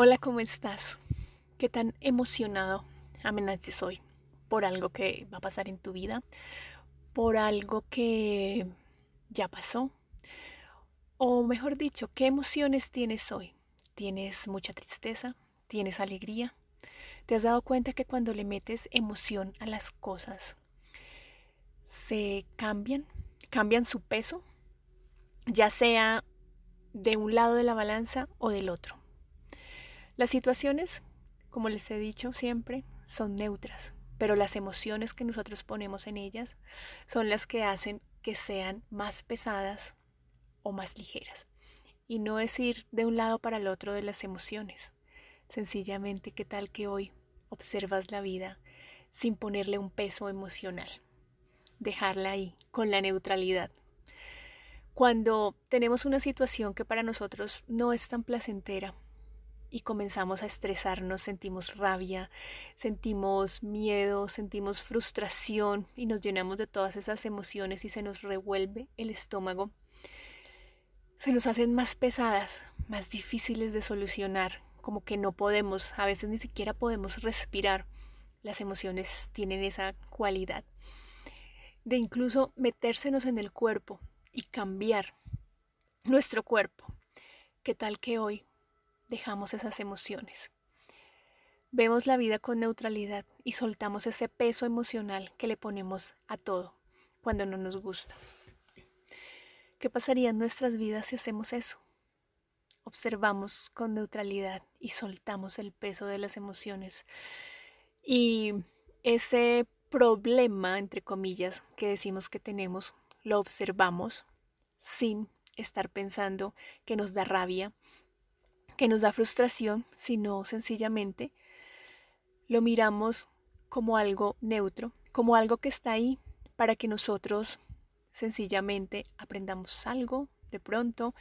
Hola, ¿cómo estás? ¿Qué tan emocionado amenaces hoy por algo que va a pasar en tu vida? ¿Por algo que ya pasó? O mejor dicho, ¿qué emociones tienes hoy? ¿Tienes mucha tristeza? ¿Tienes alegría? ¿Te has dado cuenta que cuando le metes emoción a las cosas, se cambian? ¿Cambian su peso? Ya sea de un lado de la balanza o del otro. Las situaciones, como les he dicho siempre, son neutras, pero las emociones que nosotros ponemos en ellas son las que hacen que sean más pesadas o más ligeras. Y no es ir de un lado para el otro de las emociones. Sencillamente, ¿qué tal que hoy observas la vida sin ponerle un peso emocional? Dejarla ahí, con la neutralidad. Cuando tenemos una situación que para nosotros no es tan placentera, y comenzamos a estresarnos, sentimos rabia, sentimos miedo, sentimos frustración y nos llenamos de todas esas emociones y se nos revuelve el estómago. Se nos hacen más pesadas, más difíciles de solucionar, como que no podemos, a veces ni siquiera podemos respirar. Las emociones tienen esa cualidad de incluso metérsenos en el cuerpo y cambiar nuestro cuerpo. ¿Qué tal que hoy dejamos esas emociones. Vemos la vida con neutralidad y soltamos ese peso emocional que le ponemos a todo cuando no nos gusta. ¿Qué pasaría en nuestras vidas si hacemos eso? Observamos con neutralidad y soltamos el peso de las emociones. Y ese problema, entre comillas, que decimos que tenemos, lo observamos sin estar pensando que nos da rabia, que nos da frustración, sino sencillamente lo miramos como algo neutro, como algo que está ahí para que nosotros sencillamente aprendamos algo de pronto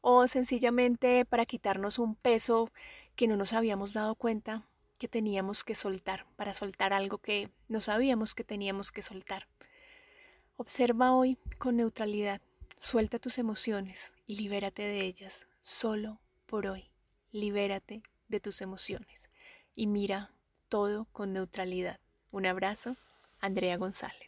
o sencillamente para quitarnos un peso que no nos habíamos dado cuenta que teníamos que soltar, para soltar algo que no sabíamos que teníamos que soltar. Observa hoy con neutralidad, suelta tus emociones y libérate de ellas solo por hoy libérate de tus emociones y mira todo con neutralidad. Un abrazo, Andrea González.